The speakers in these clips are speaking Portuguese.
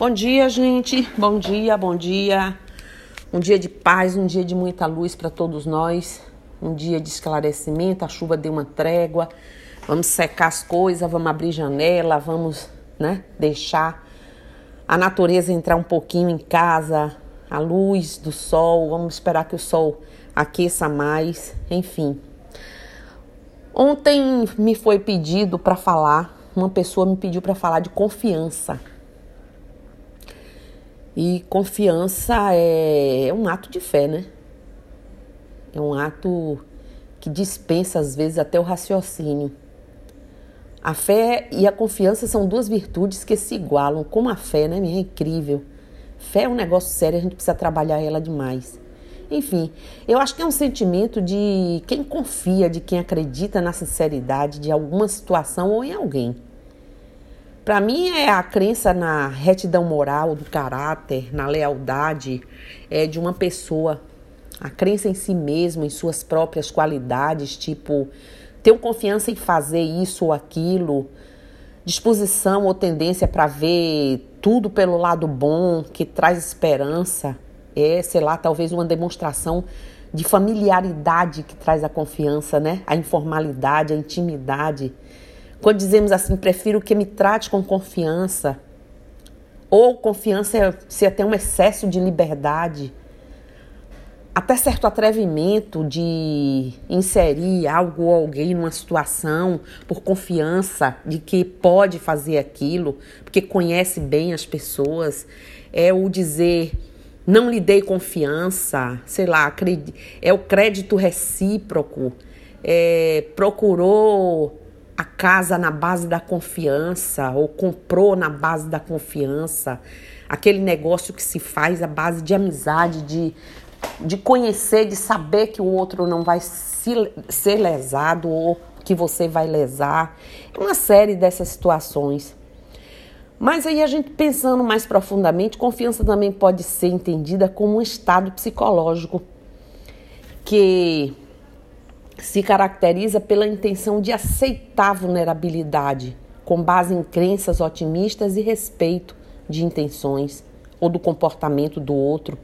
Bom dia, gente. Bom dia, bom dia. Um dia de paz, um dia de muita luz para todos nós. Um dia de esclarecimento. A chuva deu uma trégua. Vamos secar as coisas, vamos abrir janela, vamos, né, deixar a natureza entrar um pouquinho em casa, a luz do sol. Vamos esperar que o sol aqueça mais, enfim. Ontem me foi pedido para falar, uma pessoa me pediu para falar de confiança. E confiança é um ato de fé, né? É um ato que dispensa às vezes até o raciocínio. A fé e a confiança são duas virtudes que se igualam. Como a fé, né? É incrível. Fé é um negócio sério, a gente precisa trabalhar ela demais. Enfim, eu acho que é um sentimento de quem confia, de quem acredita na sinceridade de alguma situação ou em alguém. Para mim é a crença na retidão moral do caráter, na lealdade é, de uma pessoa, a crença em si mesmo, em suas próprias qualidades, tipo ter confiança em fazer isso ou aquilo, disposição ou tendência para ver tudo pelo lado bom, que traz esperança, é, sei lá, talvez uma demonstração de familiaridade que traz a confiança, né? A informalidade, a intimidade. Quando dizemos assim, prefiro que me trate com confiança, ou confiança é ser até um excesso de liberdade, até certo atrevimento de inserir algo ou alguém numa situação por confiança de que pode fazer aquilo, porque conhece bem as pessoas, é o dizer não lhe dei confiança, sei lá, é o crédito recíproco, é, procurou a casa na base da confiança ou comprou na base da confiança, aquele negócio que se faz à base de amizade, de, de conhecer, de saber que o outro não vai se, ser lesado ou que você vai lesar, uma série dessas situações. Mas aí a gente pensando mais profundamente, confiança também pode ser entendida como um estado psicológico que se caracteriza pela intenção de aceitar vulnerabilidade, com base em crenças otimistas e respeito de intenções ou do comportamento do outro.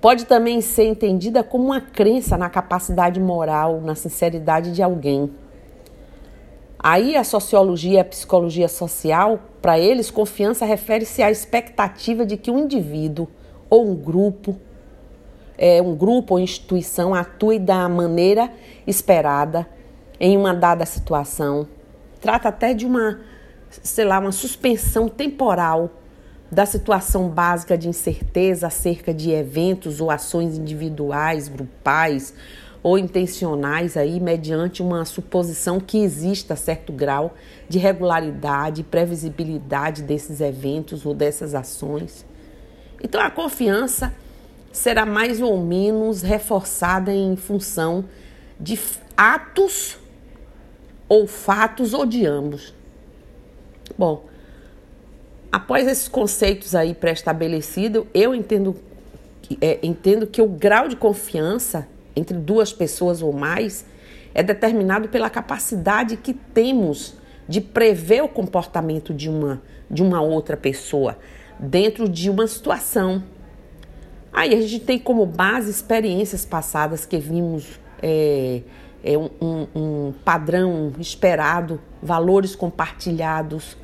Pode também ser entendida como uma crença na capacidade moral, na sinceridade de alguém. Aí a sociologia e a psicologia social, para eles, confiança refere-se à expectativa de que um indivíduo ou um grupo é, um grupo ou instituição atue da maneira esperada em uma dada situação. Trata até de uma, sei lá, uma suspensão temporal da situação básica de incerteza acerca de eventos ou ações individuais, grupais ou intencionais aí mediante uma suposição que exista certo grau de regularidade previsibilidade desses eventos ou dessas ações. Então a confiança será mais ou menos reforçada em função de atos ou fatos ou de ambos. Bom, após esses conceitos aí pré-estabelecidos, eu entendo, é, entendo que o grau de confiança entre duas pessoas ou mais é determinado pela capacidade que temos de prever o comportamento de uma, de uma outra pessoa dentro de uma situação Aí a gente tem como base experiências passadas que vimos é, é um, um, padrão esperado, valores compartilhados,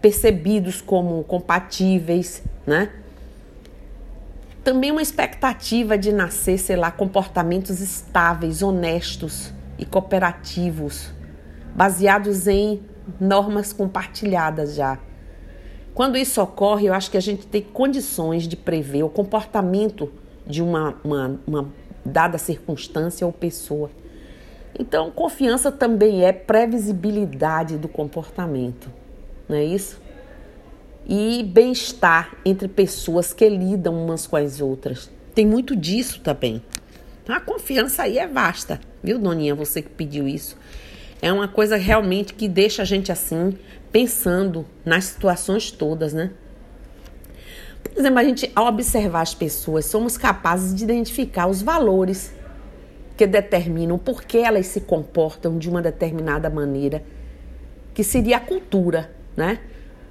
percebidos como compatíveis, né? Também uma expectativa de nascer, sei lá, comportamentos estáveis, honestos e cooperativos, baseados em normas compartilhadas já. Quando isso ocorre, eu acho que a gente tem condições de prever o comportamento de uma, uma, uma dada circunstância ou pessoa. Então, confiança também é previsibilidade do comportamento, não é isso? E bem-estar entre pessoas que lidam umas com as outras. Tem muito disso também. A confiança aí é vasta, viu, Doninha? Você que pediu isso. É uma coisa realmente que deixa a gente assim, pensando nas situações todas, né? Por exemplo, a gente, ao observar as pessoas, somos capazes de identificar os valores que determinam por que elas se comportam de uma determinada maneira, que seria a cultura, né?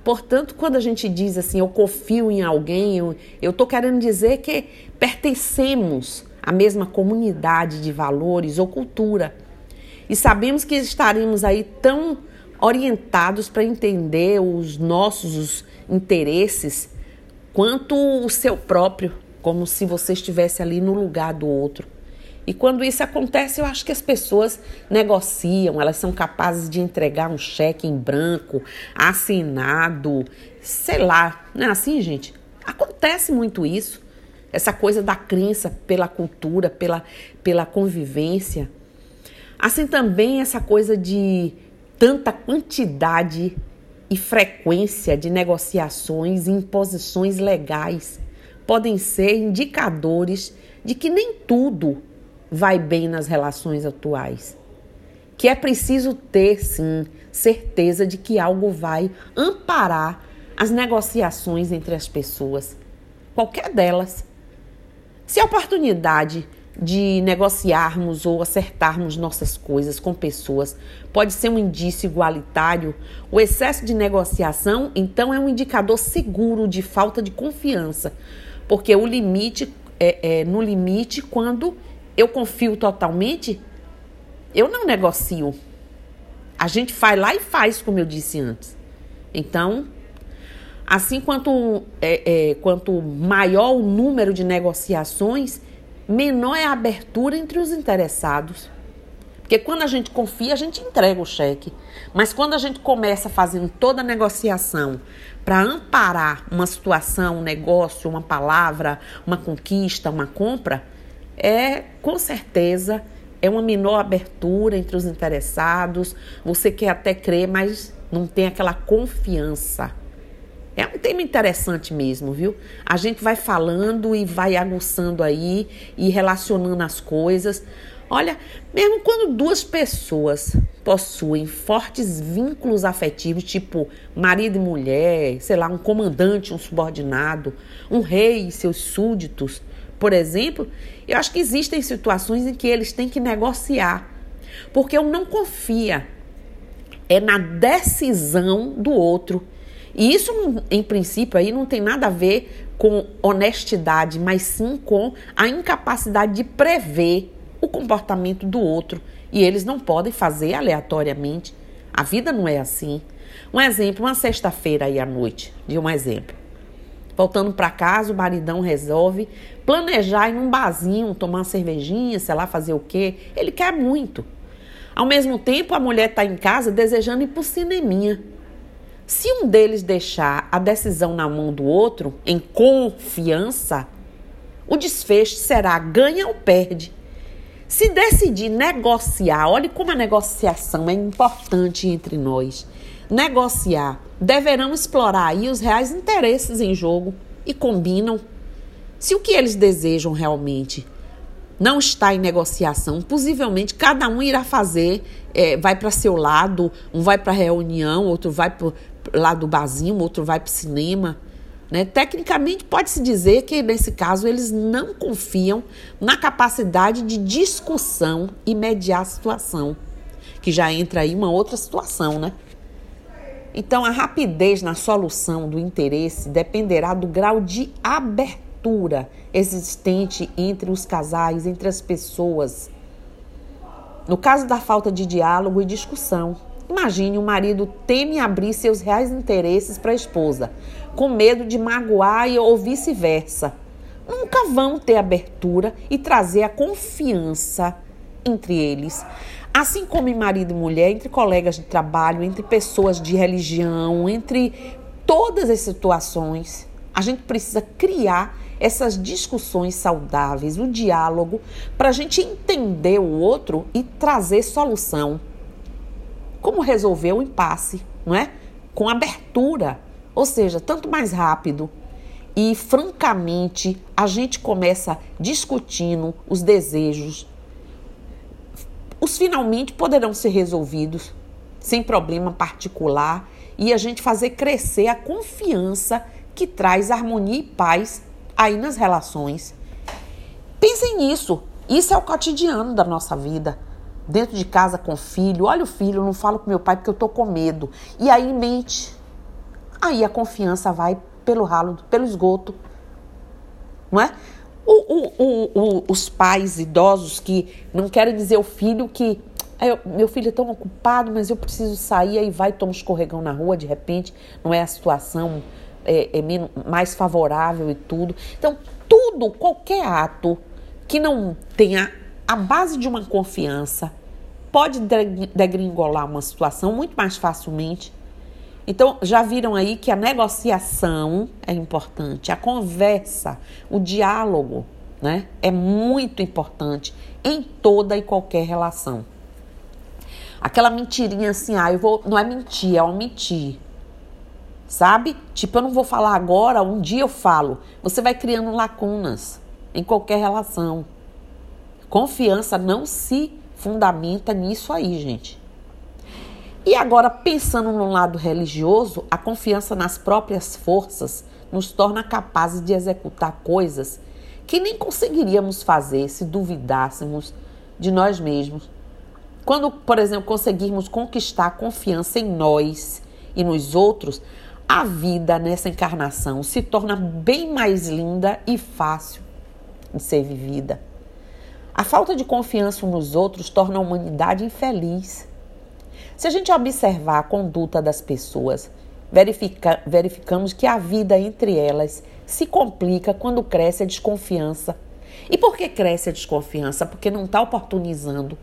Portanto, quando a gente diz assim, eu confio em alguém, eu estou querendo dizer que pertencemos à mesma comunidade de valores ou cultura. E sabemos que estaremos aí tão orientados para entender os nossos interesses quanto o seu próprio, como se você estivesse ali no lugar do outro. E quando isso acontece, eu acho que as pessoas negociam, elas são capazes de entregar um cheque em branco, assinado, sei lá, não é assim, gente? Acontece muito isso. Essa coisa da crença pela cultura, pela, pela convivência. Assim também essa coisa de tanta quantidade e frequência de negociações e imposições legais podem ser indicadores de que nem tudo vai bem nas relações atuais. Que é preciso ter, sim, certeza de que algo vai amparar as negociações entre as pessoas, qualquer delas. Se a oportunidade de negociarmos ou acertarmos nossas coisas com pessoas pode ser um indício igualitário, o excesso de negociação então é um indicador seguro de falta de confiança, porque o limite é, é no limite quando eu confio totalmente, eu não negocio. A gente faz lá e faz, como eu disse antes. Então, assim quanto, é, é, quanto maior o número de negociações, menor é a abertura entre os interessados. Porque quando a gente confia, a gente entrega o cheque. Mas quando a gente começa fazendo toda a negociação para amparar uma situação, um negócio, uma palavra, uma conquista, uma compra, é com certeza é uma menor abertura entre os interessados. Você quer até crer, mas não tem aquela confiança. É um tema interessante mesmo, viu? A gente vai falando e vai aguçando aí e relacionando as coisas. Olha, mesmo quando duas pessoas possuem fortes vínculos afetivos, tipo marido e mulher, sei lá, um comandante, um subordinado, um rei e seus súditos, por exemplo, eu acho que existem situações em que eles têm que negociar, porque eu não confia é na decisão do outro. E isso, em princípio, aí não tem nada a ver com honestidade, mas sim com a incapacidade de prever o comportamento do outro. E eles não podem fazer aleatoriamente. A vida não é assim. Um exemplo, uma sexta-feira aí à noite, de um exemplo. Voltando para casa, o maridão resolve planejar em um barzinho, tomar uma cervejinha, sei lá, fazer o quê. Ele quer muito. Ao mesmo tempo, a mulher está em casa desejando ir para o cineminha. Se um deles deixar a decisão na mão do outro, em confiança, o desfecho será ganha ou perde. Se decidir negociar, olhe como a negociação é importante entre nós. Negociar deverão explorar aí os reais interesses em jogo e combinam. Se o que eles desejam realmente não está em negociação, possivelmente cada um irá fazer, é, vai para seu lado, um vai para reunião, outro vai lado do barzinho, outro vai para o cinema. Né? Tecnicamente, pode-se dizer que nesse caso eles não confiam na capacidade de discussão e mediar a situação, que já entra aí uma outra situação, né? Então, a rapidez na solução do interesse dependerá do grau de abertura existente entre os casais, entre as pessoas. No caso da falta de diálogo e discussão, imagine o marido teme abrir seus reais interesses para a esposa, com medo de magoar ou vice-versa. Nunca vão ter abertura e trazer a confiança entre eles. Assim como em marido e mulher, entre colegas de trabalho, entre pessoas de religião, entre todas as situações, a gente precisa criar essas discussões saudáveis, o diálogo, para a gente entender o outro e trazer solução. Como resolver o impasse, não é? Com abertura, ou seja, tanto mais rápido. E francamente, a gente começa discutindo os desejos, os finalmente poderão ser resolvidos sem problema particular e a gente fazer crescer a confiança que traz harmonia e paz aí nas relações. Pensem nisso. Isso é o cotidiano da nossa vida. Dentro de casa com o filho, olha o filho, eu não falo com meu pai porque eu tô com medo. E aí mente. aí a confiança vai pelo ralo, pelo esgoto. Não é? O, o, o, os pais idosos que não querem dizer ao filho que meu filho é tão ocupado, mas eu preciso sair, aí vai, toma um escorregão na rua, de repente, não é a situação é, é mais favorável e tudo. Então, tudo, qualquer ato que não tenha a base de uma confiança, pode degringolar uma situação muito mais facilmente. Então, já viram aí que a negociação é importante, a conversa, o diálogo, né? É muito importante em toda e qualquer relação. Aquela mentirinha assim, ah, eu vou. Não é mentir, é omitir. Sabe? Tipo, eu não vou falar agora, um dia eu falo. Você vai criando lacunas em qualquer relação. Confiança não se fundamenta nisso aí, gente. E agora, pensando no lado religioso, a confiança nas próprias forças nos torna capazes de executar coisas que nem conseguiríamos fazer se duvidássemos de nós mesmos. Quando, por exemplo, conseguirmos conquistar a confiança em nós e nos outros, a vida nessa encarnação se torna bem mais linda e fácil de ser vivida. A falta de confiança nos outros torna a humanidade infeliz. Se a gente observar a conduta das pessoas, verifica, verificamos que a vida entre elas se complica quando cresce a desconfiança. E por que cresce a desconfiança? Porque não está oportunizando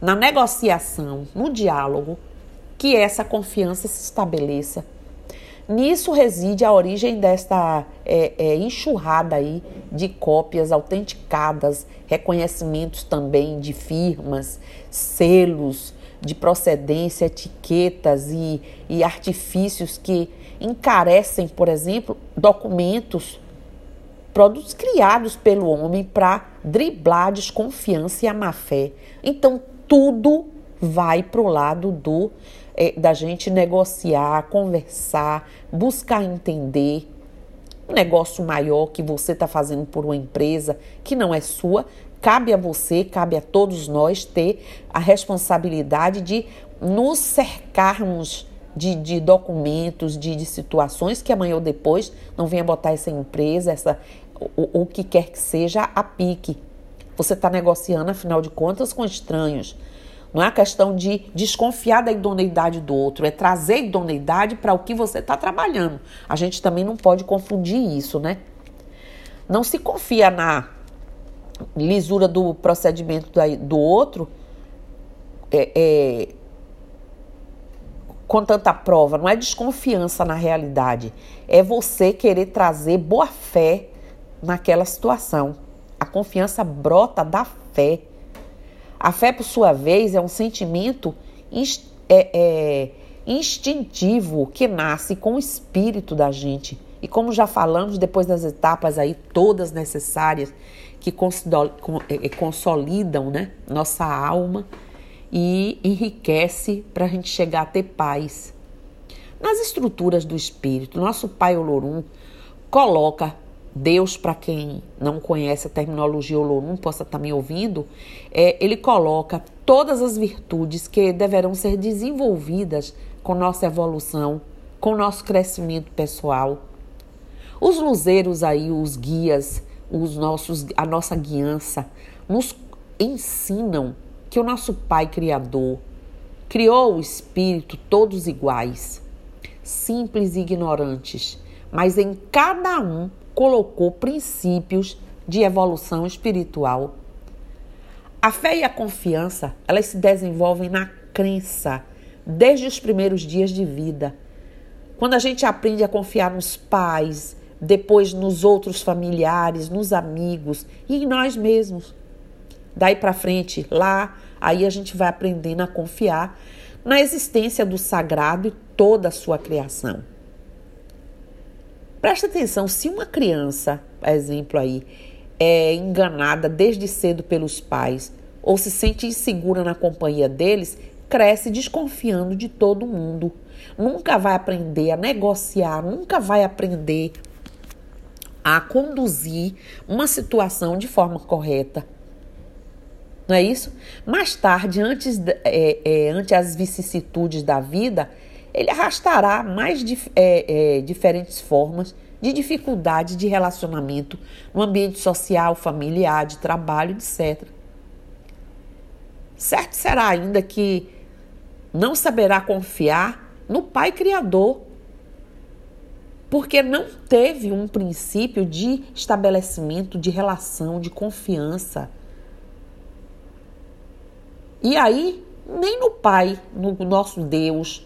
na negociação, no diálogo, que essa confiança se estabeleça. Nisso reside a origem desta é, é, enxurrada aí de cópias autenticadas, reconhecimentos também de firmas, selos de procedência, etiquetas e, e artifícios que encarecem, por exemplo, documentos, produtos criados pelo homem para driblar a desconfiança e a má fé. Então, tudo vai para o lado do é, da gente negociar, conversar, buscar entender um negócio maior que você está fazendo por uma empresa que não é sua. Cabe a você, cabe a todos nós ter a responsabilidade de nos cercarmos de, de documentos, de, de, situações que amanhã ou depois não venha botar essa empresa, essa, o, o que quer que seja, a pique. Você está negociando, afinal de contas, com estranhos. Não é a questão de desconfiar da idoneidade do outro, é trazer idoneidade para o que você está trabalhando. A gente também não pode confundir isso, né? Não se confia na lisura do procedimento do outro é, é, com tanta prova. Não é desconfiança na realidade. É você querer trazer boa fé naquela situação. A confiança brota da fé. A fé, por sua vez, é um sentimento é, é, instintivo que nasce com o espírito da gente. E como já falamos, depois das etapas aí todas necessárias que é, é, consolidam né, nossa alma e enriquece para a gente chegar a ter paz. Nas estruturas do espírito, nosso pai Olorum coloca Deus, para quem não conhece a terminologia Olorum, possa estar tá me ouvindo, é, ele coloca todas as virtudes que deverão ser desenvolvidas com nossa evolução, com nosso crescimento pessoal. Os luzeiros aí, os guias, os nossos, a nossa guiança, nos ensinam que o nosso Pai Criador criou o espírito todos iguais, simples e ignorantes, mas em cada um colocou princípios de evolução espiritual. A fé e a confiança, elas se desenvolvem na crença desde os primeiros dias de vida. Quando a gente aprende a confiar nos pais, depois nos outros familiares, nos amigos e em nós mesmos. Daí para frente, lá, aí a gente vai aprendendo a confiar na existência do sagrado e toda a sua criação. Presta atenção, se uma criança, exemplo aí, é enganada desde cedo pelos pais ou se sente insegura na companhia deles, cresce desconfiando de todo mundo. Nunca vai aprender a negociar, nunca vai aprender a conduzir uma situação de forma correta. Não é isso? Mais tarde, antes, é, é, ante as vicissitudes da vida, ele arrastará mais dif é, é, diferentes formas de dificuldade de relacionamento no ambiente social, familiar, de trabalho, etc. Certo será ainda que não saberá confiar no Pai Criador, porque não teve um princípio de estabelecimento de relação, de confiança. E aí, nem no Pai, no nosso Deus.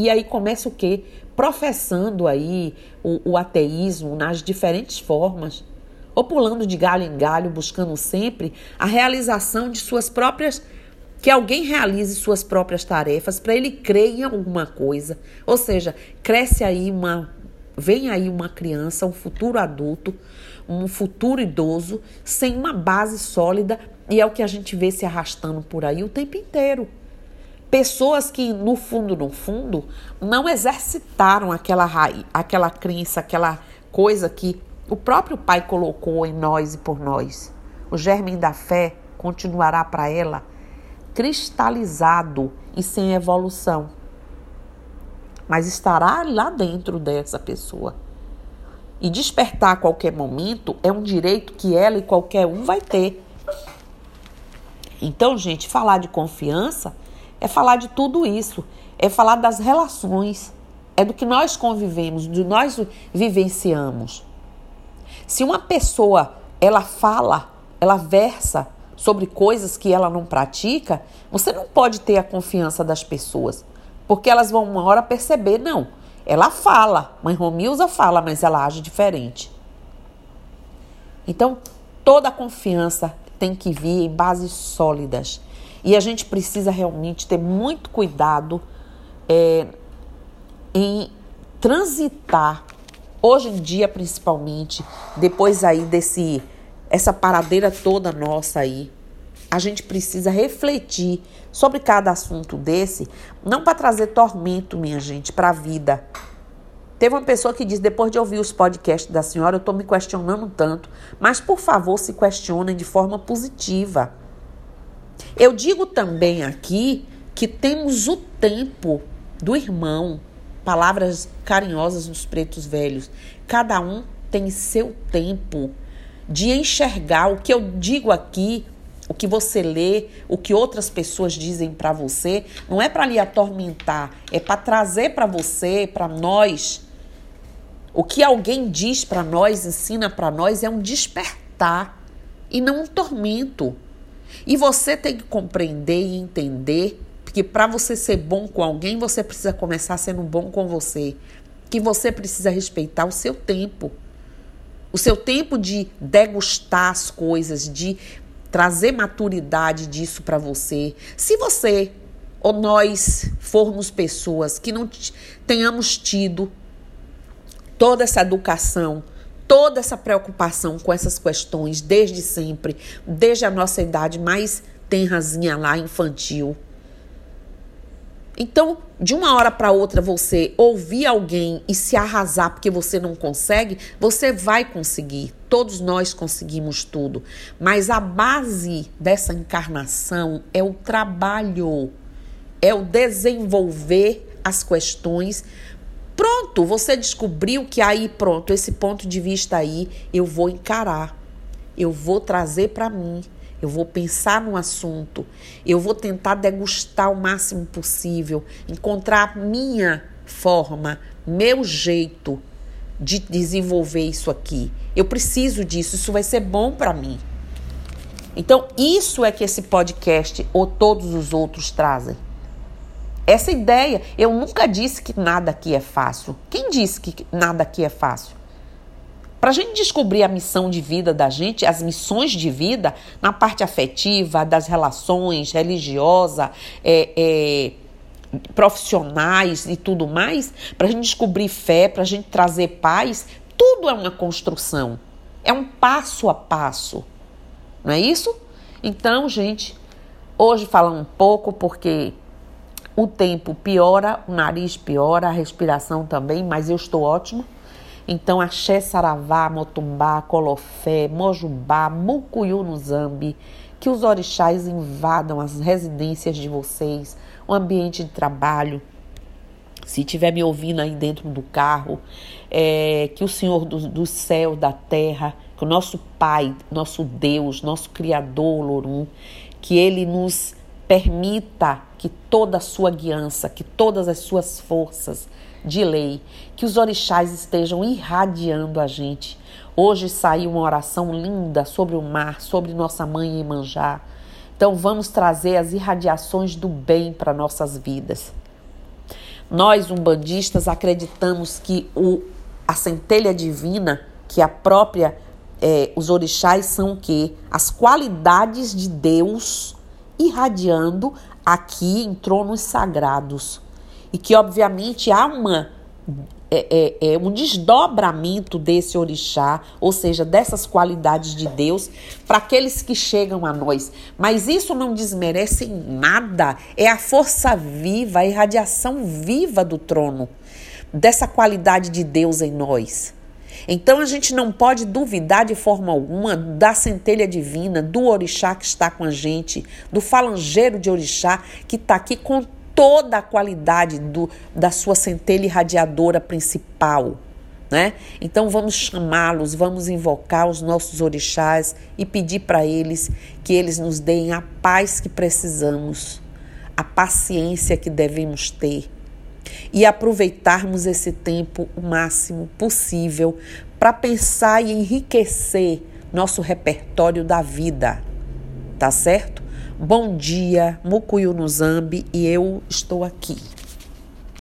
E aí começa o quê? Professando aí o, o ateísmo nas diferentes formas, ou pulando de galho em galho, buscando sempre a realização de suas próprias que alguém realize suas próprias tarefas para ele crer em alguma coisa. Ou seja, cresce aí uma vem aí uma criança, um futuro adulto, um futuro idoso sem uma base sólida e é o que a gente vê se arrastando por aí o tempo inteiro. Pessoas que, no fundo, no fundo, não exercitaram aquela raiz, aquela crença, aquela coisa que o próprio Pai colocou em nós e por nós. O germe da fé continuará para ela cristalizado e sem evolução. Mas estará lá dentro dessa pessoa. E despertar a qualquer momento é um direito que ela e qualquer um vai ter. Então, gente, falar de confiança é falar de tudo isso, é falar das relações, é do que nós convivemos, do que nós vivenciamos. Se uma pessoa ela fala, ela versa sobre coisas que ela não pratica, você não pode ter a confiança das pessoas, porque elas vão uma hora perceber, não, ela fala, mãe Romilza fala, mas ela age diferente. Então, toda a confiança tem que vir em bases sólidas. E a gente precisa realmente ter muito cuidado é, em transitar, hoje em dia principalmente, depois aí desse essa paradeira toda nossa aí, a gente precisa refletir sobre cada assunto desse, não para trazer tormento, minha gente, para a vida, Teve uma pessoa que disse, depois de ouvir os podcasts da senhora, eu estou me questionando tanto. Mas, por favor, se questionem de forma positiva. Eu digo também aqui que temos o tempo do irmão. Palavras carinhosas nos pretos velhos. Cada um tem seu tempo de enxergar o que eu digo aqui, o que você lê, o que outras pessoas dizem para você, não é para lhe atormentar, é para trazer para você, para nós, o que alguém diz para nós, ensina para nós, é um despertar e não um tormento. E você tem que compreender e entender que para você ser bom com alguém, você precisa começar sendo bom com você. Que você precisa respeitar o seu tempo. O seu tempo de degustar as coisas, de trazer maturidade disso para você. Se você ou nós formos pessoas que não tenhamos tido toda essa educação, toda essa preocupação com essas questões desde sempre, desde a nossa idade mais tenrazinha lá, infantil. Então, de uma hora para outra, você ouvir alguém e se arrasar porque você não consegue, você vai conseguir. Todos nós conseguimos tudo. Mas a base dessa encarnação é o trabalho, é o desenvolver as questões Pronto, você descobriu que aí, pronto, esse ponto de vista aí eu vou encarar, eu vou trazer para mim, eu vou pensar no assunto, eu vou tentar degustar o máximo possível, encontrar minha forma, meu jeito de desenvolver isso aqui. Eu preciso disso, isso vai ser bom para mim. Então, isso é que esse podcast ou todos os outros trazem. Essa ideia, eu nunca disse que nada aqui é fácil. Quem disse que nada aqui é fácil? Para a gente descobrir a missão de vida da gente, as missões de vida, na parte afetiva, das relações, religiosa, é, é, profissionais e tudo mais, para a gente descobrir fé, para a gente trazer paz, tudo é uma construção. É um passo a passo. Não é isso? Então, gente, hoje falando um pouco, porque o tempo piora, o nariz piora, a respiração também, mas eu estou ótima. Então, axé, saravá, motumbá, colofé, mojubá, mucuyu no zambi, Que os orixás invadam as residências de vocês, o ambiente de trabalho. Se estiver me ouvindo aí dentro do carro, é, que o Senhor do, do céu, da terra, que o nosso Pai, nosso Deus, nosso Criador, Lorum, que Ele nos permita que toda a sua guiança, que todas as suas forças de lei, que os orixás estejam irradiando a gente. Hoje saiu uma oração linda sobre o mar, sobre nossa mãe Imanjá. Então vamos trazer as irradiações do bem para nossas vidas. Nós, umbandistas, acreditamos que o, a centelha divina, que a própria é, os orixás são o quê? As qualidades de Deus irradiando aqui em tronos sagrados. E que, obviamente, há uma é, é, é, um desdobramento desse orixá, ou seja, dessas qualidades de Deus, para aqueles que chegam a nós. Mas isso não desmerece em nada, é a força viva, a irradiação viva do trono, dessa qualidade de Deus em nós. Então a gente não pode duvidar de forma alguma da centelha divina, do orixá que está com a gente, do falangeiro de orixá que está aqui com toda a qualidade do, da sua centelha irradiadora principal. Né? Então vamos chamá-los, vamos invocar os nossos orixás e pedir para eles que eles nos deem a paz que precisamos, a paciência que devemos ter e aproveitarmos esse tempo o máximo possível para pensar e enriquecer nosso repertório da vida. Tá certo? Bom dia, Mucuyu no Zambi e eu estou aqui.